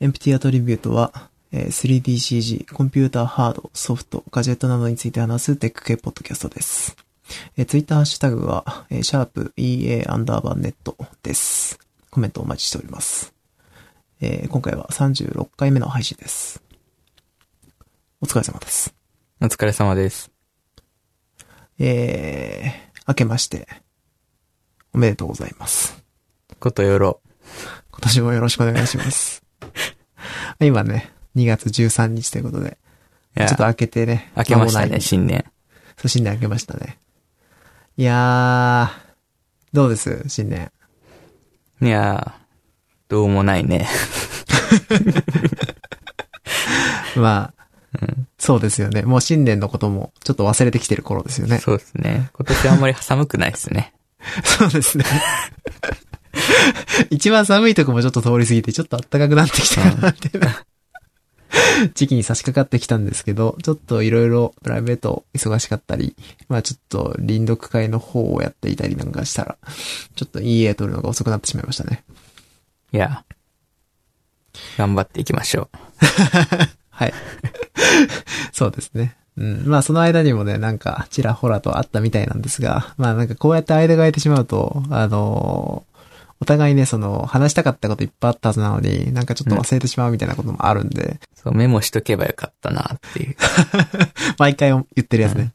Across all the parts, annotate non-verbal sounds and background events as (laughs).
エンプティアトリビュートは、えー 3DCG、コンピューターハード、ソフト、ガジェットなどについて話すテック系ポッドキャストです。えー、ツイッターハッシュタグは、えーシャープ EA アンダーバーネットです。コメントお待ちしております。えー今回は36回目の配信です。お疲れ様です。お疲れ様です。えー、明けまして、おめでとうございます。ことよろ。今年もよろしくお願いします。(laughs) 今ね、2月13日ということで、ちょっと開けてね。明けましたね、新年。そう、新年明けましたね。いやー、どうです？新年。いやー、どうもないね。(laughs) まあ、そうですよね。もう新年のこともちょっと忘れてきてる頃ですよね。そうですね。今年あんまり寒くないですね。(laughs) そうですね。(laughs) 一番寒いとこもちょっと通り過ぎて、ちょっと暖かくなってきたかな、みたいな。時期に差し掛かってきたんですけど、ちょっといろいろプライベート忙しかったり、まあちょっと臨読会の方をやっていたりなんかしたら、ちょっといい絵撮るのが遅くなってしまいましたね。いや、頑張っていきましょ (laughs) はい。そうですね。うん。まあその間にもね、なんかちらほらとあったみたいなんですが、まあなんかこうやって間が空いてしまうと、あのーお互いね、その、話したかったこといっぱいあったはずなのに、なんかちょっと忘れてしまうみたいなこともあるんで、う。そう、メモしとけばよかったなっていう。(laughs) 毎回言ってるやつね。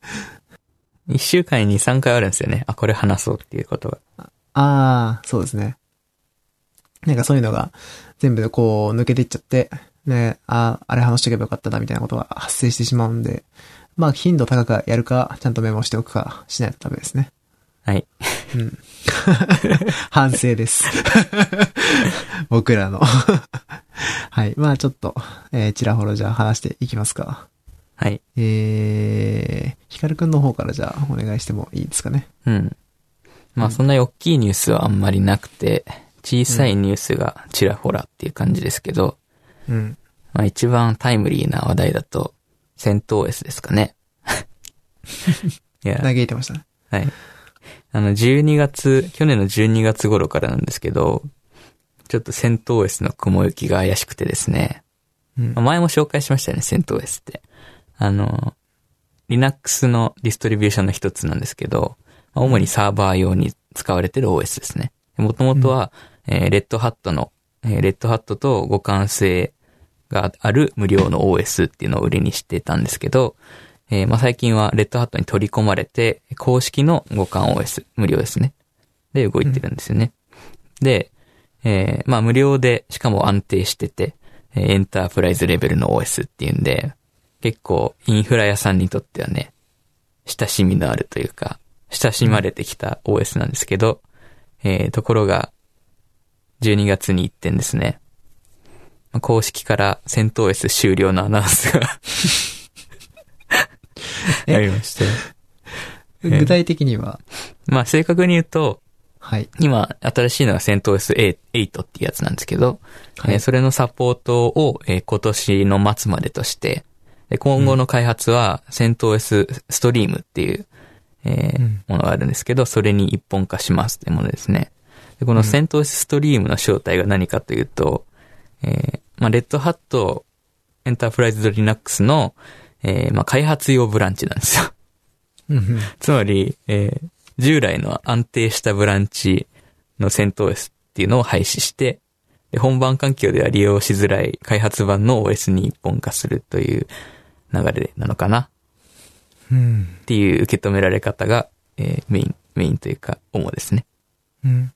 一週間に2、3回あるんですよね。あ、これ話そうっていうことが。ああ、そうですね。なんかそういうのが全部でこう抜けていっちゃって、ね、ああ、あれ話しとけばよかったなみたいなことが発生してしまうんで、まあ頻度高くやるか、ちゃんとメモしておくかしないとダメですね。はい。うん。(laughs) 反省です。(laughs) 僕らの。(laughs) はい。まあちょっと、えー、ちらほらじゃあ話していきますか。はい。えー、ヒカルくんの方からじゃあお願いしてもいいですかね。うん。まあ、そんなに大きいニュースはあんまりなくて、小さいニュースがちらほらっていう感じですけど、うん。まあ一番タイムリーな話題だと、戦闘 S ですかね。いや、嘆いてましたね。はい。あの、12月、去年の12月頃からなんですけど、ちょっと戦闘 S の雲行きが怪しくてですね。うんまあ前も紹介しましたよね、戦闘 S って。あの、Linux のディストリビューションの一つなんですけど、まあ主にサーバー用に使われてる OS ですね。もともとは、えーレッドハットの、えーレッドハットと互換性がある無料の OS っていうのを売りにしてたんですけど、えーまあ、最近はレッドハットに取り込まれて、公式の互換 OS、無料ですね。で、動いてるんですよね。で、えーまあ、無料で、しかも安定してて、えーエンタープライズレベルの OS っていうんで、結構インフラ屋さんにとってはね、親しみのあるというか、親しまれてきた OS なんですけど、えーところが、12月に一点ですね、まあ公式から戦闘 S 終了のアナウンスがえありまして。(laughs) 具体的には、まあ正確に言うと、はい。今、新しいのが戦闘 S8 っていうやつなんですけど、はいえーそれのサポートを、えー今年の末までとして、で今後の開発は戦闘 S ストリームっていう、えーうんものがあるんですけど、それに一本化しますっていうものですね。でこの戦闘 S ストリームの正体が何かというと、えーまあ、レッドハットエンタープライズドリナックスの、えーまあ、開発用ブランチなんですよ。うんうんつまり、えー従来の安定したブランチの戦闘 OS っていうのを廃止して、で本番環境では利用しづらい開発版の OS に一本化するという流れなのかなうん。っていう受け止められ方が、えーメイン、メインというか、主ですね。うん。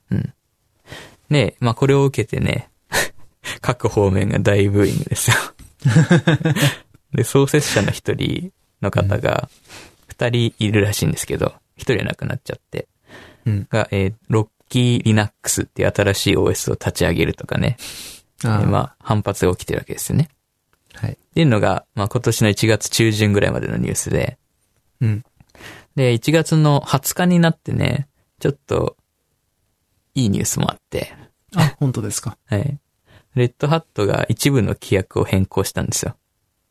で、まあこれを受けてね、(laughs) 各方面が大ブーイングですよ。(laughs) で、創設者の一人の方が、二人いるらしいんですけど、一人は亡くなっちゃって、うん。が、えーロッキーリナックスっていう新しい OS を立ち上げるとかね、えあーまあ反発が起きてるわけですよね。はい。っていうのが、まあ今年の1月中旬ぐらいまでのニュースで、うん。で、1月の20日になってね、ちょっと、いいニュースもあって、あ、本当ですか。はい。レッドハットが一部の規約を変更したんですよ。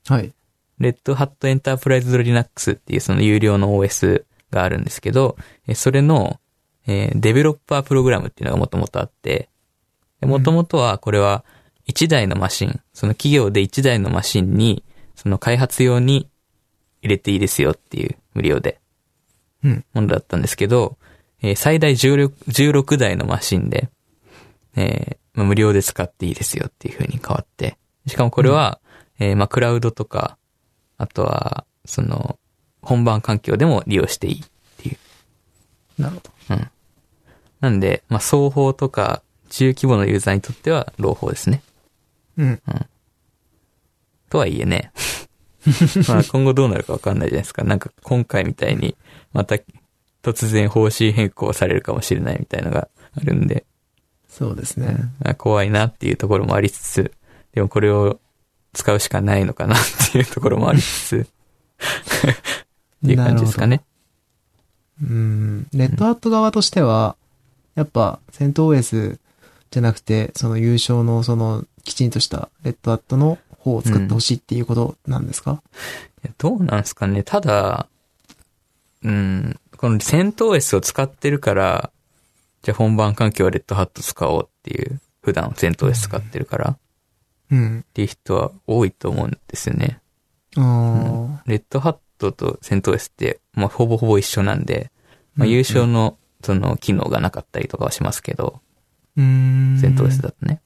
はい。レッドハットエンタープライズドリナックスっていうその有料の OS があるんですけど、えそれの、えーデベロッパープログラムっていうのがもともとあって、もともとはこれは1台のマシン、その企業で1台のマシンに、その開発用に入れていいですよっていう無料で、うん。ものだったんですけど、えー最大16 16台のマシンで、えーまあ無料で使っていいですよっていう風に変わって、しかもこれは、えーまあクラウドとか、あとは、その、本番環境でも利用していいっていう。なるほど。うん。なんで、まあ双方とか、中規模のユーザーにとっては朗報ですね。うん。とはいえね、(laughs) まあ今後どうなるかわかんないじゃないですか。なんか今回みたいに、また突然方針変更されるかもしれないみたいのがあるんで、そうですね。あ怖いなっていうところもありつつ、でもこれを使うしかないのかなっていうところもありつつ、(laughs) っていう感じですかね。うん。レッドハット側としては、やっぱ、セント OS じゃなくて、その優勝のその、きちんとしたレッドハットの方を作ってほしいっていうことなんですか、いやどうなんですかね。ただ、うん、このセント OS を使ってるから、じゃあ本番環境はレッドハット使おうっていう、普段セント OS 使ってるからっうん。ていう人は多いと思うんですよね。ああ、レッドハットとセント OS って、まあ、ほぼほぼ一緒なんで、まあ、優勝の、その、機能がなかったりとかはしますけど、うーん。セント OS だとね。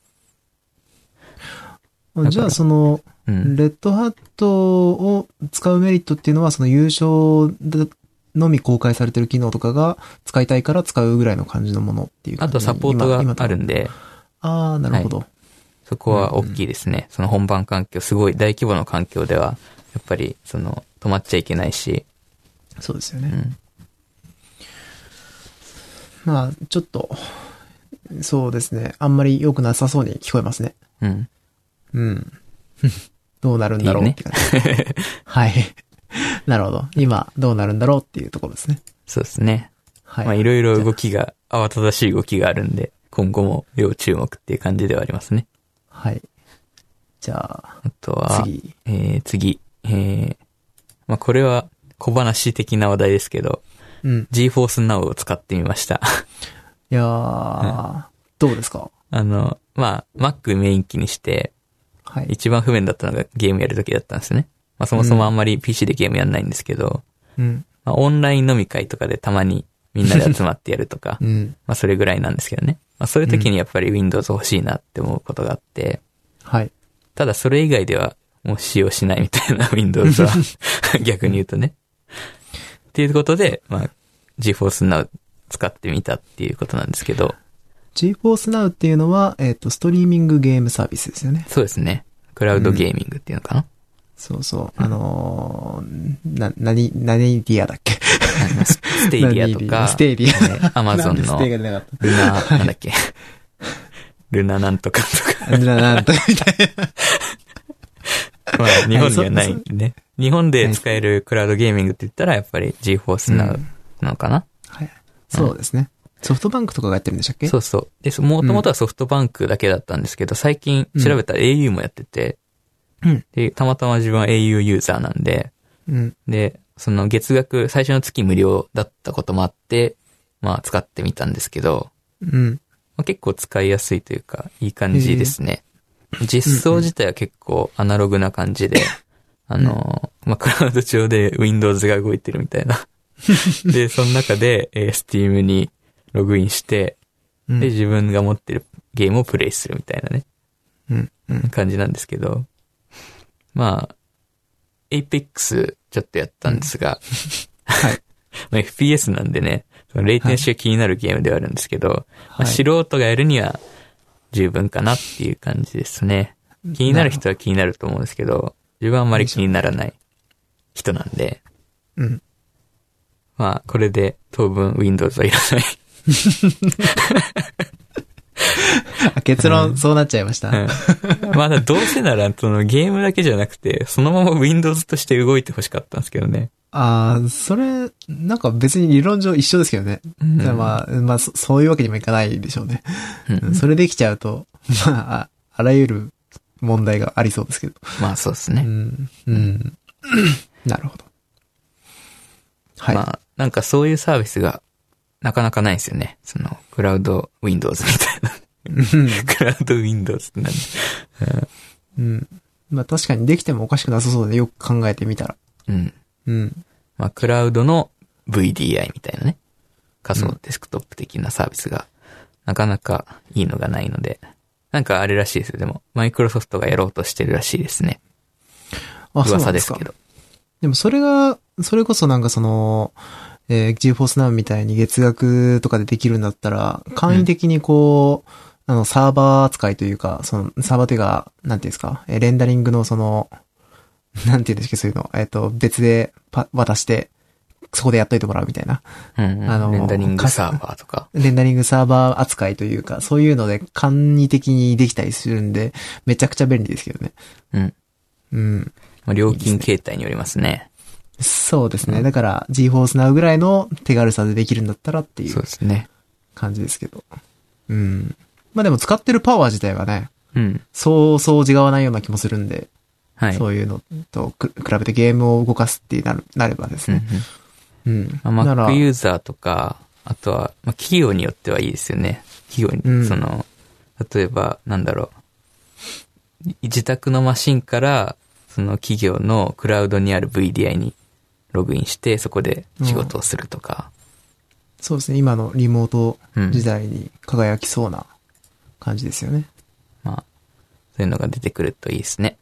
じゃあその、うん。レッドハットを使うメリットっていうのは、その優勝でのみ公開されてる機能とかが使いたいから使うぐらいの感じのものっていうあとサポートがあるんで。で、ああ、なるほど。そこは大きいですね。その本番環境、すごい大規模な環境では、やっぱり、その、止まっちゃいけないし、そうですよね。うん。まあ、ちょっと、そうですね。あんまり良くなさそうに聞こえますね。うん。うん。(laughs) どうなるんだろうって感じ。はい。なるほど。今、どうなるんだろうっていうところですね。そうですね。はい。まあ、いろいろ動きが、慌ただしい動きがあるんで、今後も要注目っていう感じではありますね。はい。じゃあ、あとは、次。えー、次、えー、まあ、これは小話的な話題ですけど、うん。GForce Now を使ってみました。いやー、どうですか？あの、まあ、Mac メイン機にして、はい。一番不便だったのがゲームやるときだったんですね。まあ、そもそもあんまり PC でゲームやんないんですけど、うん。まあ、オンライン飲み会とかでたまにみんなで集まってやるとかう、ん。まあ、それぐらいなんですけどね。まあ、そういう時にやっぱり Windows 欲しいなって思うことがあって、はい。ただそれ以外ではもう使用しないみたいな (laughs) Windows は逆に言うとね。っていうことで、まあ、GeForce Now 使ってみたっていうことなんですけど、GeForce Now っていうのは、えっ、と、ストリーミングゲームサービスですよね。そうですね。クラウドゲーミングっていうのかな、そうそう。あのー、な、なに、何ディアだっけ？スステイディアとか、ステイディア。アマゾンのルテイが出なかっナ、なんだっけ？ルナなんとかとか。た。な、なんと、みたいな。まあ、日本にはないね。日本で使えるクラウドゲーミングって言ったら、やっぱり GeForce Now なのかな、はい。そうですね。ソフトバンクとかがやってるんでしたっけ？そうそう。で、そもともとはソフトバンクだけだったんですけど、最近調べたら au もやってて、うんで、たまたま自分は au ユーザーなんで、うん。で、その月額、最初の月無料だったこともあって、まあ使ってみたんですけど、うん。まあ、結構使いやすいというか、いい感じですね。実装自体は結構アナログな感じで、(laughs) あの、まあ、クラウド上で Windows が動いてるみたいな。(laughs) で、その中で、えー Steam にログインして、うんで、自分が持ってるゲームをプレイするみたいなね、うん。うん。感じなんですけど、まあ、Apex ちょっとやったんですが、はい。まあ、FPS なんでね、そのレイテンシが気になるゲームではあるんですけど、まあ、はい素人がやるには十分かなっていう感じですね。気になる人は気になると思うんですけど、自分はあんまり気にならない人なんで、うん。まあ、これで当分 Windows はいらない。(laughs) (laughs) あ結論、そうなっちゃいました。うんまだどうせなら、そのゲームだけじゃなくて、そのまま Windows として動いてほしかったんですけどね。ああ、それ、なんか別に理論上一緒ですけどね。うんまあ、まあそ、そういうわけにもいかないでしょうね。うんそれできちゃうと、まあ、ああらゆる問題がありそうですけど。まあそうですね。うん。うん。(clears throat) なるほど。はい。まあ、なんかそういうサービスがなかなかないんですよね。その、クラウド Windows みたいな。うんクラウド Windows ってなんで、うん。まあ確かにできてもおかしくなさそうでよく考えてみたら。うん。うん。まあ、クラウドの VDI みたいなね。仮想デスクトップ的なサービスが、なかなかいいのがないので。なんかあれらしいですよ。でも、マイクロソフトがやろうとしてるらしいですね。あ、噂ですすけ。ど。でもそれが、それこそなんかその、えー、GeForce Now みたいに月額とかでできるんだったら、簡易的にこう、あの、サーバー扱いというか、その、サーバーというか、なんていうんですか、えーレンダリングのその、なんていうんですか、そういうの、えっ、と、別でパ渡して、そこでやっといてもらうみたいな。うん、うん。あのレンダリングサーバーとか。レンダリングサーバー扱いというか、そういうので簡易的にできたりするんで、めちゃくちゃ便利ですけどね。うん。うん。まあ、料金形態によりますね。そうですね。だから、GeForce Now ぐらいの手軽さでできるんだったらっていうそうですね。感じですけど。うん。まあでも使ってるパワー自体はね、うん。そうそう違わないような気もするんで、はい。そういうのとく比べてゲームを動かすってなるなればですうんうね。んうん。まあ、Mac ユーザーとか、あとは、まあ、企業によってはいいですよね。企業に、うんその、例えば、なんだろう。い自宅のマシンから、その企業のクラウドにある VDI にログインして、そこで仕事をするとか。そうですね。今のリモートうん時代に輝きそうな感じですよね。まあ、そういうのが出てくるといいですね。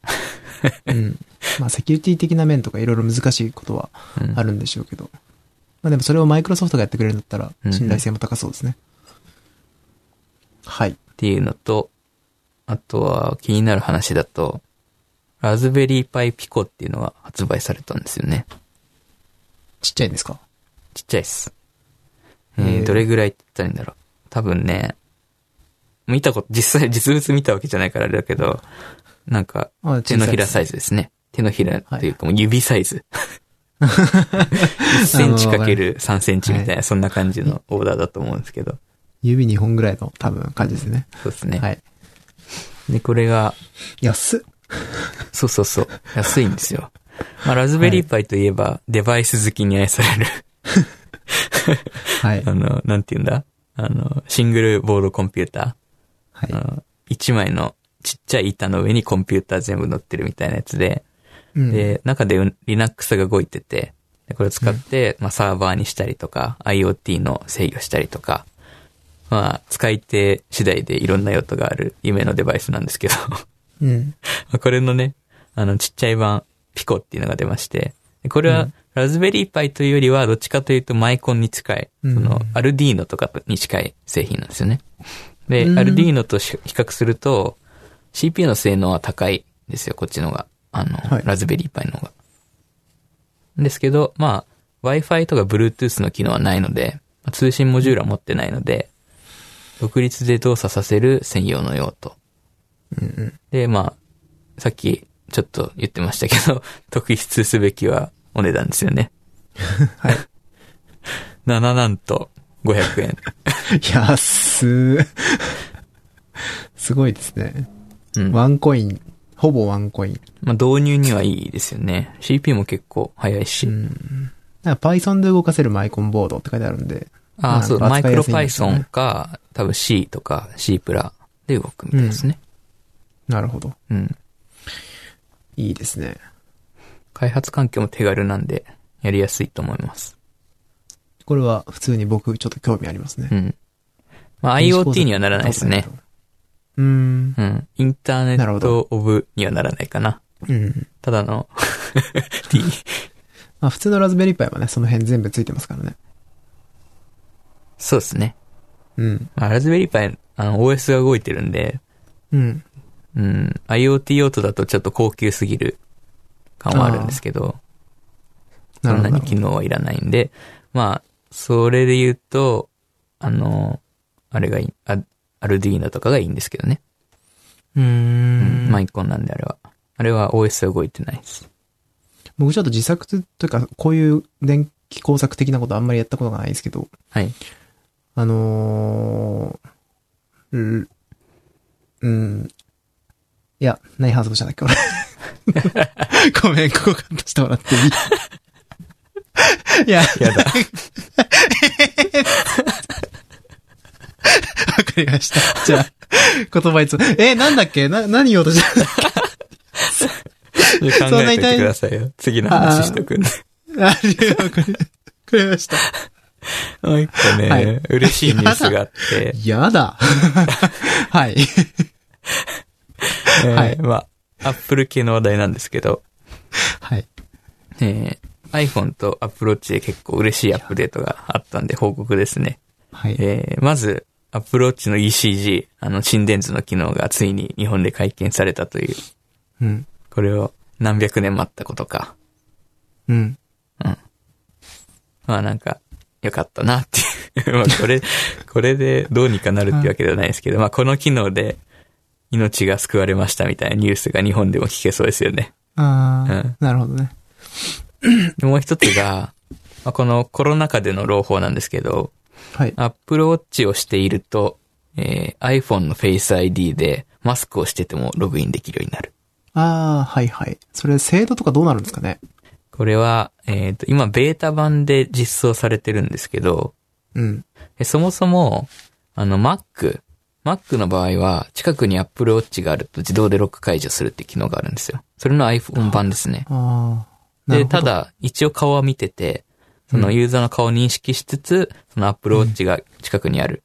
うん。まあセキュリティ的な面とかいろいろ難しいことはうんあるんでしょうけど。まあでもそれをマイクロソフトがやってくれるんだったらうん信頼性も高そうですね。はい。っていうのと、あとは気になる話だと、ラズベリーパイピコっていうのが発売されたんですよね。ちっちゃいんですか？ちっちゃいっす。えへーー、どれぐらいって言ったらいいんだろう。多分ね、見たこと、実際実物見たわけじゃないからあれだけど、なんか、あ手のひらサイズ。ズですね。手のひらというかもう指サイズ。(laughs) 1センチかける3センチみたいな、そんな感じのオーダーだと思うんですけど。指2本ぐらいの多分感じですね。そうですね。はい。で、これが、安っ。そうそうそう、安いんですよ。(laughs) まあ、ラズベリーパイといえば、デバイス好きに愛される、はい (laughs) あ。の、なんて言うんだ？あの、シングルボードコンピューター。はいあ。の一枚のちっちゃい板の上にコンピューター全部乗ってるみたいなやつで、うん、で、中で Linux が動いてて、でこれを使って、まあ、サーバーにしたりとか、IoT の制御したりとか、まあ、使い手次第でいろんな用途がある夢のデバイスなんですけど、うん。(laughs) これのね、あの、ちっちゃい版、ピコっていうのが出まして、でこれはうん、ラズベリーパイというよりは、どっちかというとマイコンに近い、うんその、アルディーノとかに近い製品なんですよね。で、うんアルディーノと比較すると、CPU の性能は高いんですよ、こっちのが。あの、はいラズベリーパイの方が。ですけど、まあ、Wi-Fi とか Bluetooth の機能はないので、まあ通信モジュールは持ってないので、独立で動作させる専用の用途。うんうん。で、まあ、さっきちょっと言ってましたけど、(laughs) 特筆すべきはお値段ですよね。(laughs) はい。7なんと500円。(laughs) 安ー。すごいですね。うん。まワンコイン、ほぼワンコイン。あ導入にはいいですよね。CPU も結構早いし。うん。なんか Python で動かせるマイコンボードって書いてあるんで。ああ、そう、まあマイクロ Python ねか、多分 C とか C プラで動くみたいですね。なるほど。うん。いいですね。開発環境も手軽なんで、やりやすいと思います。これは普通に僕ちょっと興味ありますねう。ん。まあ IoT にはならないですね。。うーん。うん。インターネットオブにはならないかな。うん。ただの (laughs) T。まあ普通のラズベリーパイはね、その辺全部ついてますからね。そうですね。うん。まあ、ラズベリーパイ、あの、OS が動いてるんで、うん。うん、IoT 用途だとちょっと高級すぎる感はあるんですけど、そんなに機能はいらないんで、まあ、それで言うと、あの、あれがいい、あアルディーノとかがいいんですけどね。うーうんん。マイコンなんであれは。あれは OS は動いてないです。僕ちょっと自作というか、こういう電気工作的なことあんまりやったことがないんですけど、はい。あのー、ううん。いや、何話そうとしたんだっけ、俺。(laughs) ごめん、ここカットしてもらっていい？いや、やだ。わかりました。じゃあ、言葉いつ、え、なんだっけ？な、何言おうとした？考えててくださいよ。次の話しとくんで。ありわかり、わかりました。もう一個ね、はい嬉しいニュースがあって、やだ。はい。(laughs) えーはいまあ、アップル系の話題なんですけど、はい。えー iPhone と Apple Watch で結構嬉しいアップデートがあったんで報告ですね。はい。えーまず、Apple Watch の ECG、あの、心電図の機能がついに日本で解禁されたという、うん。これを何百年待ったことか。うん。まあなんか、よかったなっていう。(laughs) まあこれ、これでどうにかなるってわけではないですけど、まあこの機能で命が救われましたみたいなニュースが日本でも聞けそうですよね。ああ、うんなるほどね。でもう一つが、まあ、このコロナ禍での朗報なんですけど、はい。Apple Watch をしていると、えー iPhone の Face ID でマスクをしててもログインできるようになる。ああ、はいはい。それ、精度とかどうなるんですかね？これは、えっ、と、今ベータ版で実装されてるんですけど、うん。えそもそも、あの Mac、Mac の場合は近くに Apple Watch があると自動でロック解除するって機能があるんですよ。それの iPhone 版ですね。で、た、だ、一応顔は見てて、そのユーザーの顔を認識しつつ、その Apple Watch が近くにある。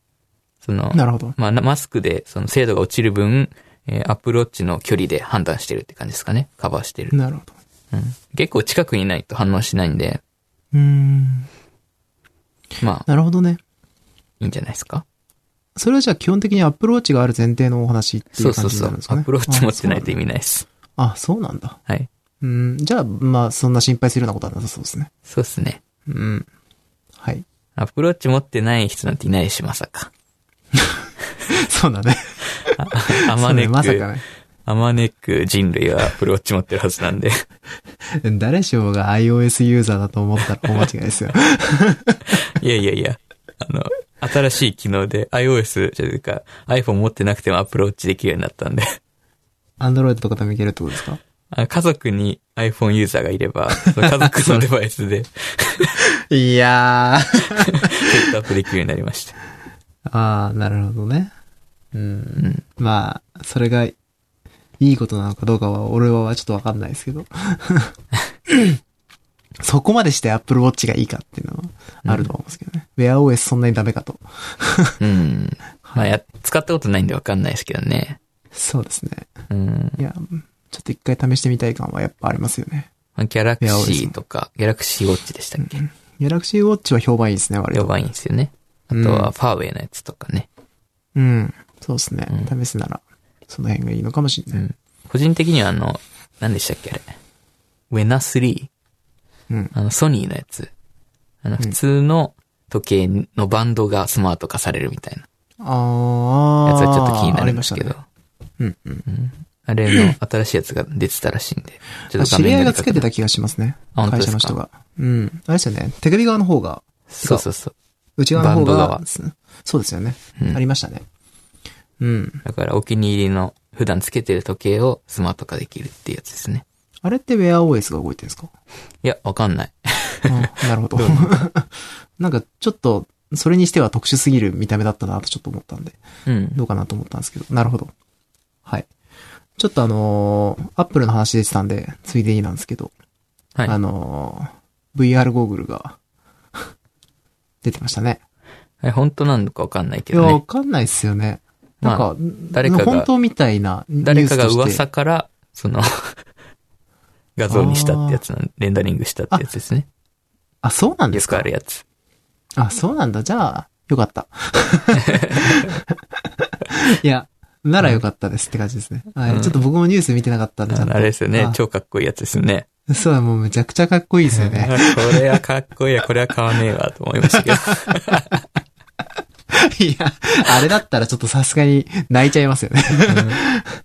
その、なるほど。まあ、なマスクでその精度が落ちる分、えー、Apple Watch の距離で判断してるって感じですかね。カバーしてる。なるほど。うん。結構近くにいないと反応しないんで、うーん。まあ、なるほどね。いいんじゃないですか？それはじゃあ基本的に Apple Watch がある前提のお話っていそううそうそう感じになるんです。かね。Apple Watch 持ってないと意味。味ないです。あ、そうなんだ。はい。うん。じゃあ、まあ、そんな心配するようなことはなさそうですね。そうですね。うん。はい。Apple Watch 持ってない人なんていないし、まさか。(laughs) そうだね。あまねそうねまさかく、ね。あまねく人類は Apple Watch 持ってるはずなんで。(laughs) 誰しもが iOS ユーザーだと思ったら大間違いですよ。(laughs) いやいやいや、あの、新しい機能で iOS じゃいうか iPhone 持ってなくても Apple Watch できるようになったんで、Android とかでもいけるってことですか？あ家族に iPhone ユーザーがいれば、その家族のデバイスで (laughs) いやー。セットアップできるようになりました。ああ、なるほどね。うん。まあ、それが、いいことなのかどうかは、俺はちょっとわかんないですけど。(laughs) そこまでして Apple Watch がいいかっていうのはあると思うんですけどね。Wear OS そんなにダメかと。うん。(laughs) まあや、使ったことないんでわかんないですけどね。そうですね。うん。いや、ちょっと一回試してみたい感はやっぱありますよね。まあ、ギャラクシーとか、ギャラクシーウォッチでしたっけ、Galaxy Watch は評判いいですね、割と。やばいんですよね。あとは、ファーウェイのやつとかね。うん。そうですね。試すなら、その辺がいいのかもしれない。うん。個人的にはあの、何でしたっけあれ？ウェナ3。うん。あの、ソニーのやつ。あの、普通の時計のバンドがスマート化されるみたいなああ。やつはちょっと気になあるんですけど。りましたね。うんうん。あれの新しいやつが出てたらしいんで。ちょあっと画知り合いがつけてた気がしますね。会あ本当ですか？社の人が。うん。あれですよね。手首側の方が、そうそうそう。内側の方バンドが側、そうですよね。うんありましたね。うん。だからお気に入りの普段つけてる時計をスマート化できるっていうやつですね。あれって Wear OS が動いてるんですか？いや、わかんない。あなるほど。(laughs) なんか、ちょっと、それにしては特殊すぎる見た目だったなとちょっと思ったんで、うん。どうかなと思ったんですけど。なるほど。はい。ちょっとあのー、アップルの話出てたんで、ついでになんですけど、はい。あのー、VR ゴーグルが、(laughs) 出てましたね。あれ本当なのかわかんないけいや、どね。わかんないっすよね。なんか、誰かが本当みたいなニュ誰かがースとして。噂から、その、画像にしたってやつなん、レンダリングしたってやつですね。あ、そうなんでよすか？くあるやつ。あ、そうなんだ。じゃあ、よかった。(laughs) いや、ならよかったですって感じですね。はい。うんちょっと僕もニュース見てなかったんで、ちゃんと。あれですよねあ。超かっこいいやつですよね。そう、もうめちゃくちゃかっこいいですよね。(laughs) あこれはかっこいいや、これは買わねえわ、と思いましたけど。(laughs) いや、あれだったらちょっとさすがに泣いちゃいますよね。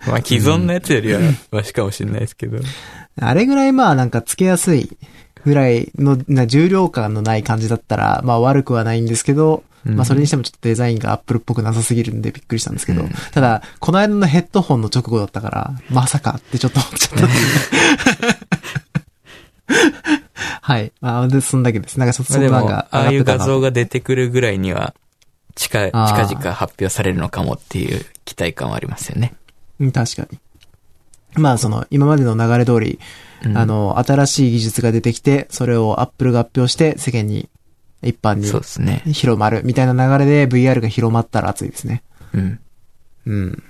まあ、既存のやつよりは、マシかもしれないですけど。あれぐらいまあなんか付けやすいぐらいのな重量感のない感じだったら、まあ悪くはないんですけど、うんまあそれにしてもちょっとデザインがアップルっぽくなさすぎるんでびっくりしたんですけど、うんただ、この間のヘッドホンの直後だったから、まさかってちょっと思っちゃった。はい。まあ、で、そんだけです。なんかちょっそんなのがああいう画像が。が出てくるぐらいには、近近々発表されるのかもっていう期待感はありますよね。うん確かに。まあその今までの流れ通り、うんあ、の、新しい技術が出てきて、それを Apple が発表して世間に、一般にそうですね。広まるみたいな流れで VR が広まったら熱いですね。うん。うん。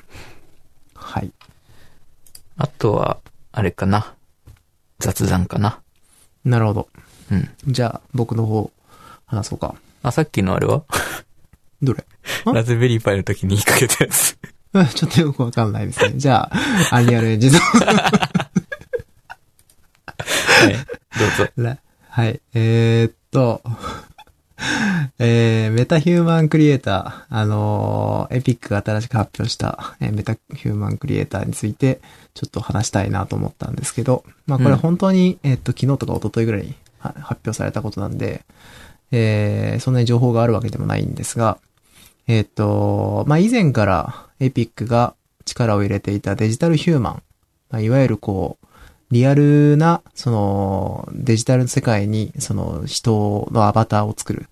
はい。あとは、あれかな。雑談かな。なるほど。うん。じゃあ、僕の方、話そうか。あ、さっきのあれは？どれ？んラズベリーパイの時に言いかけたやつ。う (laughs) んちょっとよくわかんないですね。じゃあ、アンリアルエンジンのはい。どうぞ。(laughs) らはい。えーっと、えー、メタヒューマンクリエイター、あのーエピックが新しく発表した、えーメタヒューマンクリエイターについて、ちょっと話したいなと思ったんですけど、まあこれうん本当に、えーっと、昨日とか一昨日ぐらいには発表されたことなんで、えー、そんなに情報があるわけでもないんですが、えーっと、まあ以前からエピックが力を入れていたデジタルヒューマン、まあ、いわゆるこう、リアルな、その、デジタルの世界に、その、人のアバターを作る。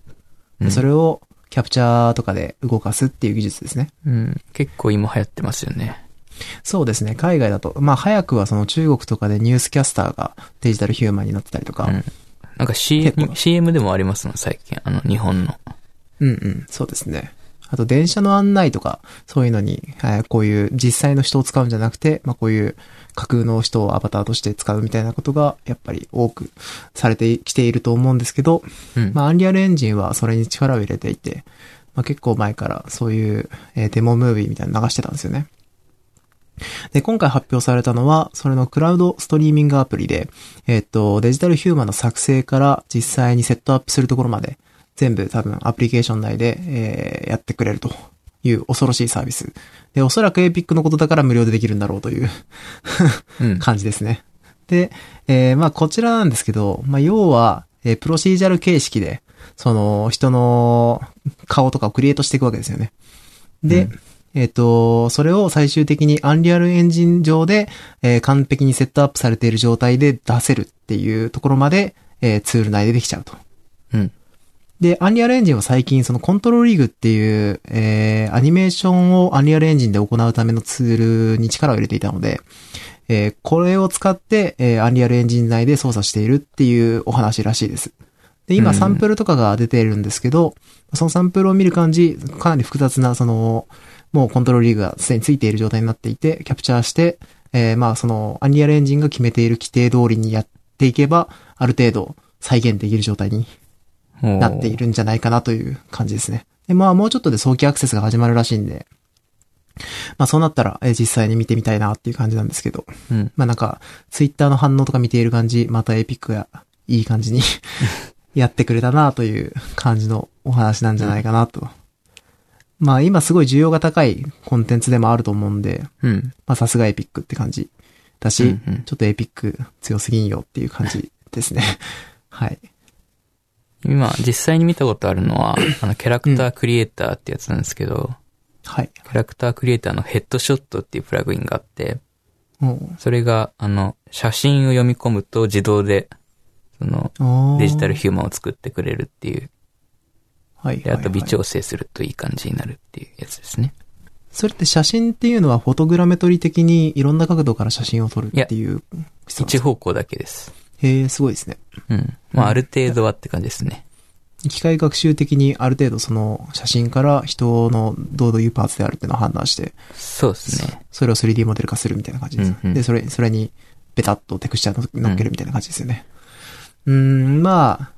でうんそれを、キャプチャーとかで動かすっていう技術ですね。うん。結構今流行ってますよね。そうですね。海外だと、まあ、早くはその中国とかでニュースキャスターがデジタルヒューマンになってたりとか。うん。なんか結 CM 構、CM でもありますもん、最近。あの、日本の。うんうん。そうですね。あと、電車の案内とか、そういうのに、えーこういう実際の人を使うんじゃなくて、まあ、こういう架空の人をアバターとして使うみたいなことが、やっぱり多くされてきていると思うんですけど、うん。まあ、アンリアルエンジンはそれに力を入れていて、まあ、結構前からそういう、えーデモムービーみたいなの流してたんですよね。で、今回発表されたのは、それのクラウドストリーミングアプリで、えーっと、デジタルヒューマンの作成から実際にセットアップするところまで、全部多分アプリケーション内で、えーやってくれるという恐ろしいサービス。で、おそらくエピックのことだから無料でできるんだろうといううん。(laughs) 感じですね。で、えーまあこちらなんですけど、まあ要は、えープロシージャル形式で、その人の顔とかをクリエイトしていくわけですよね。で、うんえっ、と、それを最終的にアンリアルエンジン上で、えー完璧にセットアップされている状態で出せるっていうところまで、えーツール内でできちゃうと。うん。で、アンリアルエンジンは最近そのコントロールリグっていう、えー、アニメーションをアンリアルエンジンで行うためのツールに力を入れていたので、えーこれを使って、えー、アンリアルエンジン内で操作しているっていうお話らしいです。で、今うんサンプルとかが出ているんですけど、そのサンプルを見る感じ、かなり複雑な、その、もうコントロールリグがすでについている状態になっていて、キャプチャーして、えーまあその、アンリアルエンジンが決めている規定通りにやっていけば、ある程度再現できる状態にななってい。るんじゃないかなという感じですね。で、まあもうちょっとで早期アクセスが始まるらしいんで、まあそうなったら、えー実際に見てみたいなっていう感じなんですけど、うん。まあなんか、ツイッターの反応とか見ている感じ、またエピックがいい感じに (laughs) やってくれたなという感じのお話なんじゃないかなと。まあ今すごい需要が高いコンテンツでもあると思うんで、うん。まあさすがエピックって感じだし、うんうんちょっとエピック強すぎんよっていう感じですね。(laughs) はい。今、実際に見たことあるのは、(coughs) あの、キャラクタークリエイターってやつなんですけど、はい。キャラクタークリエイターのヘッドショットっていうプラグインがあって、おそれが、あの、写真を読み込むと自動で、その、うデジタルヒューマンを作ってくれるっていう。はい。で、あと微はい調整するといい感じになるっていうやつですね。それって写真っていうのはフォトグラメトリ的にいろんな角度から写真を撮るっていう一方向だけです。へえ、すごいですね。うん。まあ、ある程度はって感じですね。機械学習的にある程度その写真から人のどういうパーツであるっていうのを判断して、そうですね。それを 3D モデル化するみたいな感じです。うんうんで、それ、それにベタっとテクスチャー乗っけるみたいな感じですよね。うーん、ま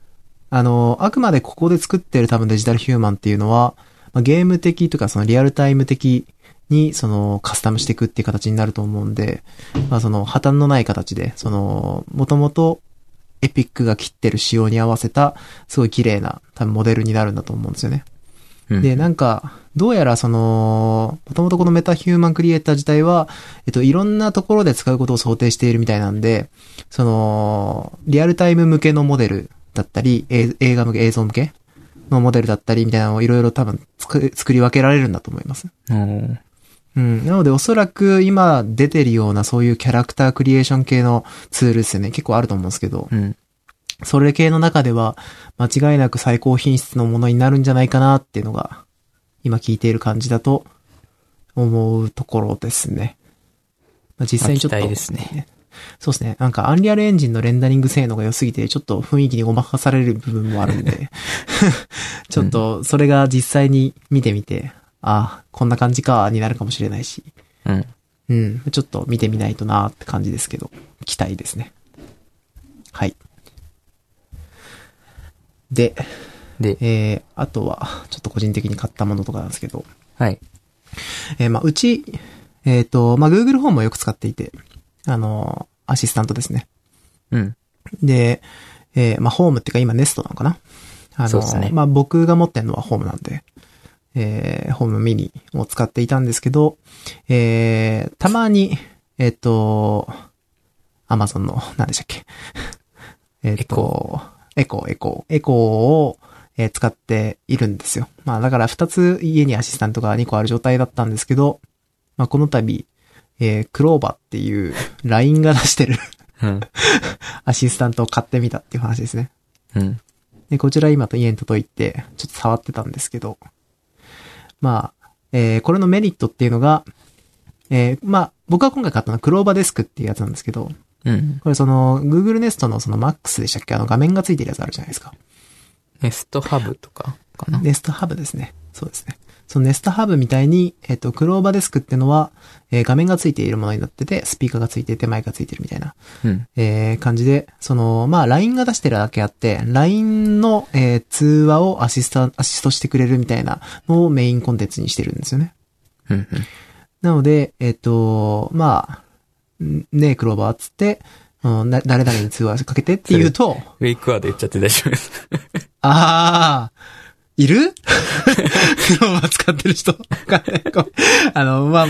あ、あの、あくまでここで作ってる多分デジタルヒューマンっていうのは、まあ、ゲーム的とかそのリアルタイム的にそのカスタムしていくっていう形になると思うんで、まあその破綻のない形で、その、もともとエピックが切ってる仕様に合わせた、すごい綺麗な多分モデルになるんだと思うんですよね。うん。で、なんか、どうやらその、もともとこのメタヒューマンクリエイター自体は、えっと、いろんなところで使うことを想定しているみたいなんで、その、リアルタイム向けのモデルだったり、え映画向け、映像向けのモデルだったりみたいなのをいろいろ多分作作り分けられるんだと思います。おーうん。なのでおそらく今出てるようなそういうキャラクタークリエーション系のツールですよね。結構あると思うんですけど、うん。それ系の中では間違いなく最高品質のものになるんじゃないかなっていうのが今聞いている感じだと思うところですね。まあ、実際にちょっと、まあ期待ですね。そうですね。なんか、アンリアルエンジンのレンダリング性能が良すぎて、ちょっと雰囲気にごまかされる部分もあるんで、(laughs) ちょっと、それが実際に見てみて、ああ、こんな感じか、になるかもしれないし、うん。うん、ちょっと見てみないとなーって感じですけど、期待ですね。はい。で、で、えー、あとは、ちょっと個人的に買ったものとかなんですけど、はい。えーまあ、うち、えっ、と、まあ、Google ホームをよく使っていて、あのーアシスタントですね。うん。で、えーまあ、ホームっていうか今ネストなのかなあのそうですねまあ、僕が持ってるのはホームなんで、えーホームミニを使っていたんですけど、えーたまに、えっ、と、アマゾンの、何でしたっけ？(laughs) えっと、エコー、エコー、エコーを、えー使っているんですよ。まあだから二つ家にアシスタントが2個ある状態だったんですけど、まあこの度、えークローバっていう (laughs) LINE が出してるうん。(laughs) アシスタントを買ってみたっていう話ですね。うん。で、こちら今と家に届いて、ちょっと触ってたんですけど、まあ、えーこれのメリットっていうのが、えーまあ、僕が今回買ったのはクローバデスクっていうやつなんですけど、うん。これその、Google Nest のその MAX でしたっけ？あの画面がついてるやつあるじゃないですか。ネストハブとかかな？ネストハブですね。そうですね。そのネストハブみたいに、えっ、と、クローバデスクっていうのは、えー画面がついているものになってて、スピーカーがついてて、マイクがついてるみたいな、うん。えー感じで、その、まあ、LINE が出してるだけあって、LINE の、えー通話をアシスタ、アシストしてくれるみたいなのをメインコンテンツにしてるんですよね。うん。うんなので、えっ、と、まあ、んねえ、クローバーっつって、うん、な誰々に通話かけてって言うと、ウェイクワード言っちゃって大丈夫です。(laughs) あー、いる？クローバー使ってる人あの、まあ、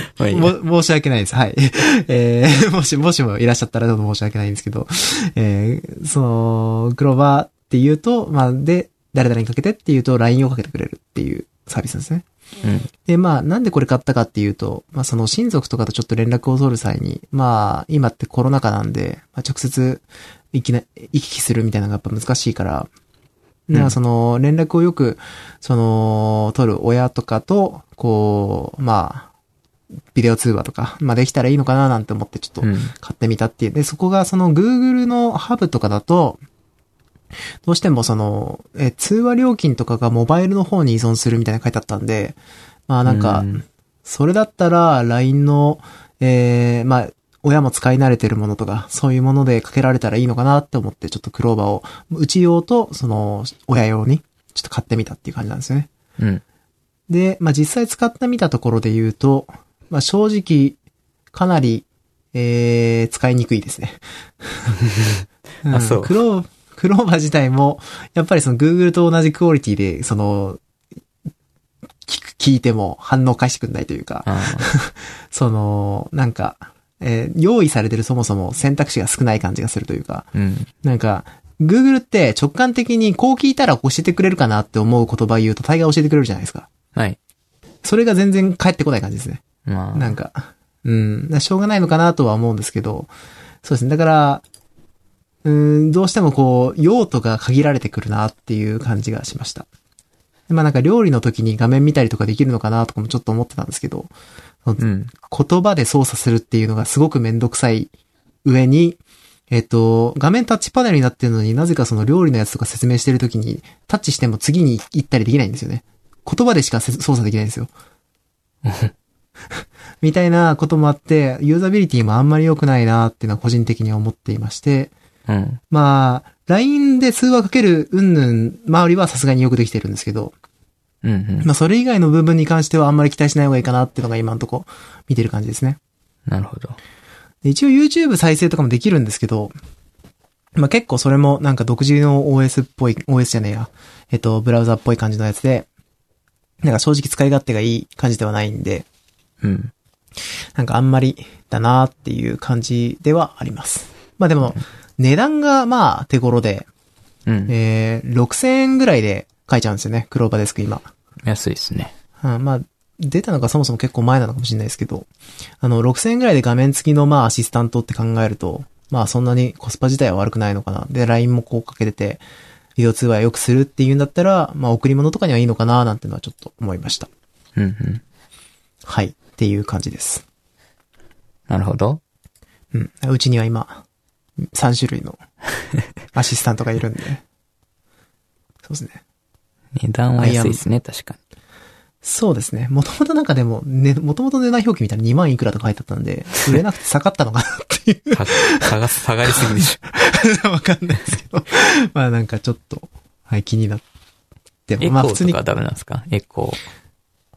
も申し訳ないです。はい。(laughs) えー、もし、もしもいらっしゃったらちょっと申し訳ないんですけど、えー、その、クローバーって言うと、まあ、で、誰々にかけてって言うと LINE をかけてくれるっていうサービスですね。うん。で、まあ、なんでこれ買ったかっていうと、まあ、その親族とかとちょっと連絡を取る際に、まあ、今ってコロナ禍なんで、まあ、直接、行きな、行き来するみたいなのがやっぱ難しいから、うんその、連絡をよく、その、取る親とかと、こう、まあ、ビデオ通話とか、まあ、できたらいいのかななんて思ってちょっとうん。買ってみたっていう。で、そこがその Google のハブとかだと、どうしてもその、え、通話料金とかがモバイルの方に依存するみたいな書いてあったんで、まあなんか、うんそれだったら LINE の、えー、まあ、親も使い慣れてるものとか、そういうものでかけられたらいいのかなって思って、ちょっとクローバーを、うち用と、その、親用に、ちょっと買ってみたっていう感じなんですよね。うん。で、まあ実際使ってみたところで言うと、まあ正直、かなり、えー、使いにくいですね。(laughs) あそうんクロー、クローバー自体も、やっぱりその Google と同じクオリティで、その、聞く、聞いても反応返してくんないというか、あ (laughs) その、なんか、えー用意されてるそもそも選択肢が少ない感じがするというか、ーうん。なんか、Google って直感的にこう聞いたら教えてくれるかなって思う言葉言うと大概教えてくれるじゃないですか。はい。それが全然返ってこない感じですね。まあ。なんか、うん、しょうがないのかなとは思うんですけど、そうですね。だから、うん、どうしてもこう、用途が限られてくるなっていう感じがしました。でまあなんか料理の時に画面見たりとかできるのかなとかもちょっと思ってたんですけど、うん。言葉で操作するっていうのがすごくめんどくさい上に、えっと、画面タッチパネルになってるのになぜかその料理のやつとか説明してる時にタッチしても次に行ったりできないんですよね。言葉でしかせ操作できないんですよ。(laughs) みたいなこともあって、ユーザビリティもあんまり良くないなっていうのは個人的には思っていまして、うん。まあ、LINE で通話かける云々周りはさすがによくできてるんですけど、うん。うん。まあそれ以外の部分に関してはあんまり期待しない方がいいかなっていうのが今のとこ見てる感じですね。なるほど。で一応 YouTube 再生とかもできるんですけど、まあ、結構それもなんか独自の OS っぽい、OS じゃねえや、えっと、ブラウザっぽい感じのやつで、なんか正直使い勝手がいい感じではないんで、うん。なんかあんまりだなっていう感じではあります。まあでも、値段がまあ手頃で、うん。えー、6000円ぐらいで買えちゃうんですよね、クローバーデスク今。安いですね。うん、まあ、出たのがそもそも結構前なのかもしれないですけど、あの、6000円ぐらいで画面付きのまあアシスタントって考えると、まあそんなにコスパ自体は悪くないのかな。で、LINE もこうかけてて、ビデオ通話よくするっていうんだったら、まあ贈り物とかにはいいのかななんてのはちょっと思いました。うん。うん。はい。っていう感じです。なるほど。うん。うちには今、3種類のアシスタントがいるんで。(laughs) そうですね。値段は安いですね、確かに。そうですね。もともとなんかでも、ね、もともと値段表記見たら2万いくらと書いてあったんで、売れなくて下がったのかなっていう。か下が、(laughs) 下がりすぎでしょ。わかんないですけど。まあなんかちょっと、はい、気になっても。エコまあ普通にーとか、ダメなんですか？エコ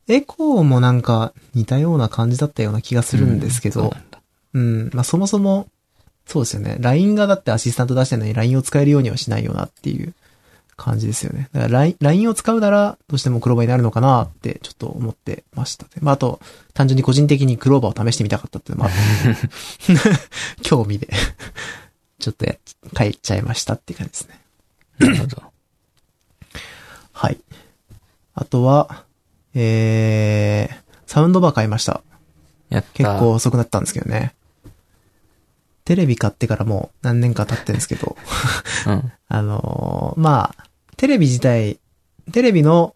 ー。エコーもなんか似たような感じだったような気がするんですけどうんそう、なんだうん、まあそもそも、そうですよね。LINE がだってアシスタント出してるのに LINE を使えるようにはしないよなっていう感じですよね。だから LINE, を使うなら、どうしてもクローバーになるのかなってちょっと思ってましたね。まああと、単純に個人的にクローバーを試してみたかったっていうのもあ (laughs) 興味で、ちょっとや書いちゃいましたっていう感じですね。なるほど。(coughs) はい。あとは、えー、サウンドバー買いました。やった。結構遅くなったんですけどね。テレビ買ってからもう何年か経ってるんですけど、(laughs) うん。(laughs) あのーまあ、テレビ自体、テレビの、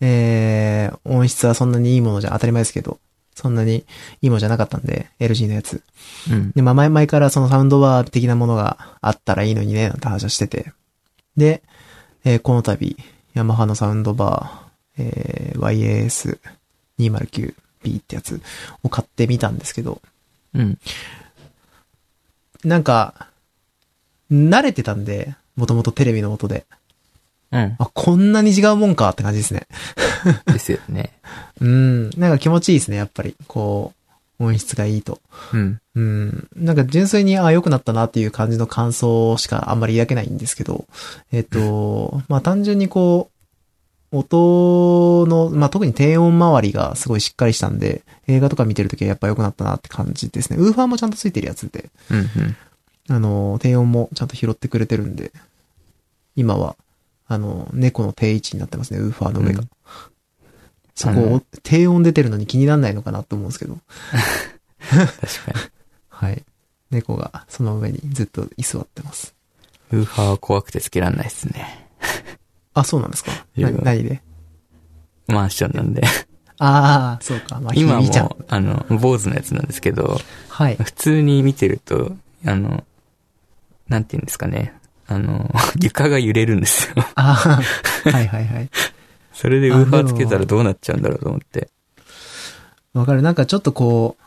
えー、音質はそんなにいいものじゃ当たり前ですけど、そんなにいいものじゃなかったんで、LG のやつ。うん。で、まあ前々からそのサウンドバー的なものがあったらいいのにね、なんて話をしてて。で、えーこの度、ヤマハのサウンドバー、えー YAS209B ってやつを買ってみたんですけど、うん。なんか、慣れてたんで、もともとテレビの音で。うん。あ、こんなに違うもんかって感じですね。(laughs) ですよね。うん。なんか気持ちいいですね、やっぱり。こう、音質がいいと。うん。うん。なんか純粋に、あ、良くなったなっていう感じの感想しかあんまり抱けないんですけど、えっ、と、まあ単純にこう、音の、まあ特に低音周りがすごいしっかりしたんで、映画とか見てるときはやっぱ良くなったなって感じですね。ウーファーもちゃんとついてるやつで、うん。うん。あの、低音もちゃんと拾ってくれてるんで、今は、あの、猫の定位置になってますね、ウーファーの上が。うんそこを、低音出てるのに気にならないのかなと思うんですけど。確かに。(laughs) はい。猫がその上にずっと居座ってます。ウーファーは怖くてつけらんないですね。あ、そうなんですか？な何で？マンションなんで。ああ、そうか。まあ、今も、あの、坊主のやつなんですけど、はい。普通に見てると、あの、なんて言うんですかね。あの、(laughs) 床が揺れるんですよ。ああ、はいはいはい。(laughs) それでウーファーつけたらどうなっちゃうんだろうと思って。わかる。なんかちょっとこう、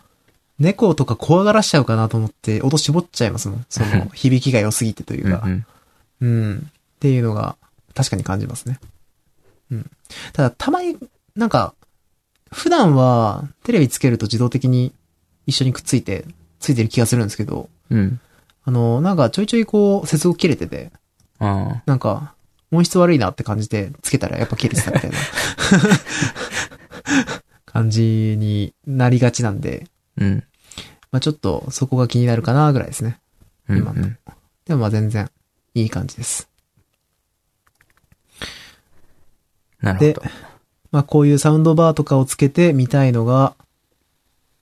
猫とか怖がらしちゃうかなと思って、音絞っちゃいますもん。その、(laughs) 響きが良すぎてというか。うんうん。っていうのが、確かに感じますね。うん。ただ、たまに、なんか、普段は、テレビつけると自動的に一緒にくっついて、ついてる気がするんですけど、うん。うん。ああの、なんかちょいちょいこう、接続切れてて、あなんか、音質悪いなって感じで、つけたらやっぱ切れてたみたいな感じになりがちなんで、ー。うん。まあちょっとそこが気になるかなぐらいですね。うん今のでもまあ全然いい感じです。でなるほど。まあこういうサウンドバーとかをつけてみたいのが、